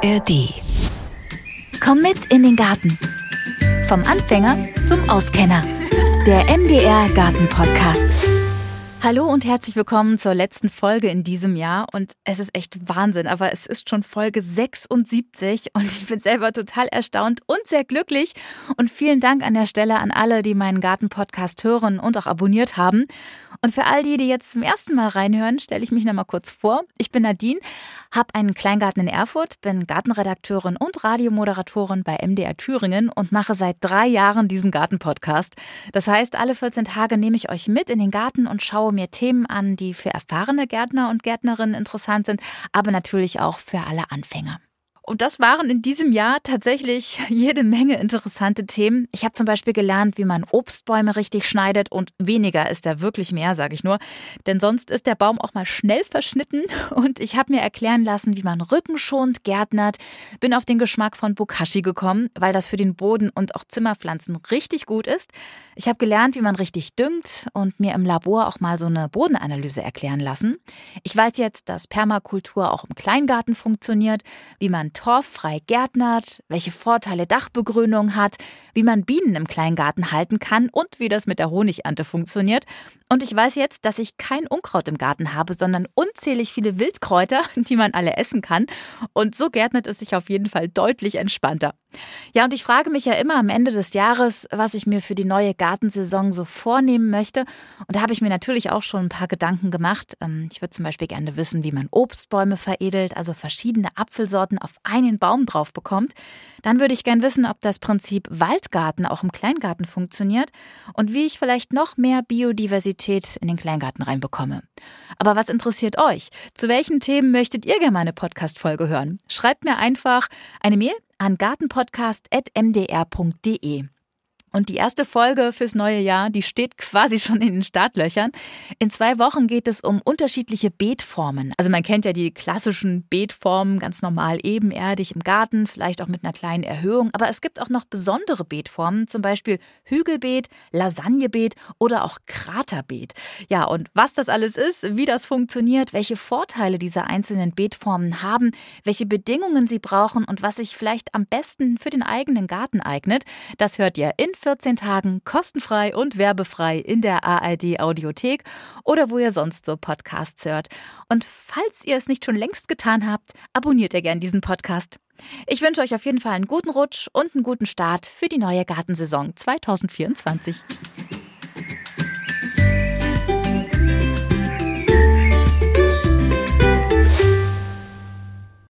ARD. Komm mit in den Garten. Vom Anfänger zum Auskenner. Der MDR Garten Podcast. Hallo und herzlich willkommen zur letzten Folge in diesem Jahr. Und es ist echt Wahnsinn, aber es ist schon Folge 76 und ich bin selber total erstaunt und sehr glücklich. Und vielen Dank an der Stelle an alle, die meinen Garten-Podcast hören und auch abonniert haben. Und für all die, die jetzt zum ersten Mal reinhören, stelle ich mich noch mal kurz vor. Ich bin Nadine, habe einen Kleingarten in Erfurt, bin Gartenredakteurin und Radiomoderatorin bei MDR Thüringen und mache seit drei Jahren diesen Garten-Podcast. Das heißt, alle 14 Tage nehme ich euch mit in den Garten und schaue mir Themen an, die für erfahrene Gärtner und Gärtnerinnen interessant sind, aber natürlich auch für alle Anfänger. Und das waren in diesem Jahr tatsächlich jede Menge interessante Themen. Ich habe zum Beispiel gelernt, wie man Obstbäume richtig schneidet und weniger ist da wirklich mehr, sage ich nur. Denn sonst ist der Baum auch mal schnell verschnitten. Und ich habe mir erklären lassen, wie man rückenschonend gärtnert. Bin auf den Geschmack von Bokashi gekommen, weil das für den Boden und auch Zimmerpflanzen richtig gut ist. Ich habe gelernt, wie man richtig düngt und mir im Labor auch mal so eine Bodenanalyse erklären lassen. Ich weiß jetzt, dass Permakultur auch im Kleingarten funktioniert, wie man torffrei gärtnert, welche Vorteile Dachbegrünung hat, wie man Bienen im Kleingarten halten kann und wie das mit der Honigernte funktioniert. Und ich weiß jetzt, dass ich kein Unkraut im Garten habe, sondern unzählig viele Wildkräuter, die man alle essen kann. Und so gärtnet es sich auf jeden Fall deutlich entspannter. Ja, und ich frage mich ja immer am Ende des Jahres, was ich mir für die neue Gartensaison so vornehmen möchte. Und da habe ich mir natürlich auch schon ein paar Gedanken gemacht. Ähm, ich würde zum Beispiel gerne wissen, wie man Obstbäume veredelt, also verschiedene Apfelsorten auf einen Baum drauf bekommt. Dann würde ich gerne wissen, ob das Prinzip Waldgarten auch im Kleingarten funktioniert und wie ich vielleicht noch mehr Biodiversität in den Kleingarten reinbekomme. Aber was interessiert euch? Zu welchen Themen möchtet ihr gerne meine Podcast-Folge hören? Schreibt mir einfach eine Mail an gartenpodcast.mdr.de. Und die erste Folge fürs neue Jahr, die steht quasi schon in den Startlöchern. In zwei Wochen geht es um unterschiedliche Beetformen. Also man kennt ja die klassischen Beetformen, ganz normal ebenerdig im Garten, vielleicht auch mit einer kleinen Erhöhung. Aber es gibt auch noch besondere Beetformen, zum Beispiel Hügelbeet, Lasagnebeet oder auch Kraterbeet. Ja, und was das alles ist, wie das funktioniert, welche Vorteile diese einzelnen Beetformen haben, welche Bedingungen sie brauchen und was sich vielleicht am besten für den eigenen Garten eignet, das hört ihr in 14 Tagen kostenfrei und werbefrei in der ARD Audiothek oder wo ihr sonst so Podcasts hört. Und falls ihr es nicht schon längst getan habt, abonniert ihr gern diesen Podcast. Ich wünsche euch auf jeden Fall einen guten Rutsch und einen guten Start für die neue Gartensaison 2024.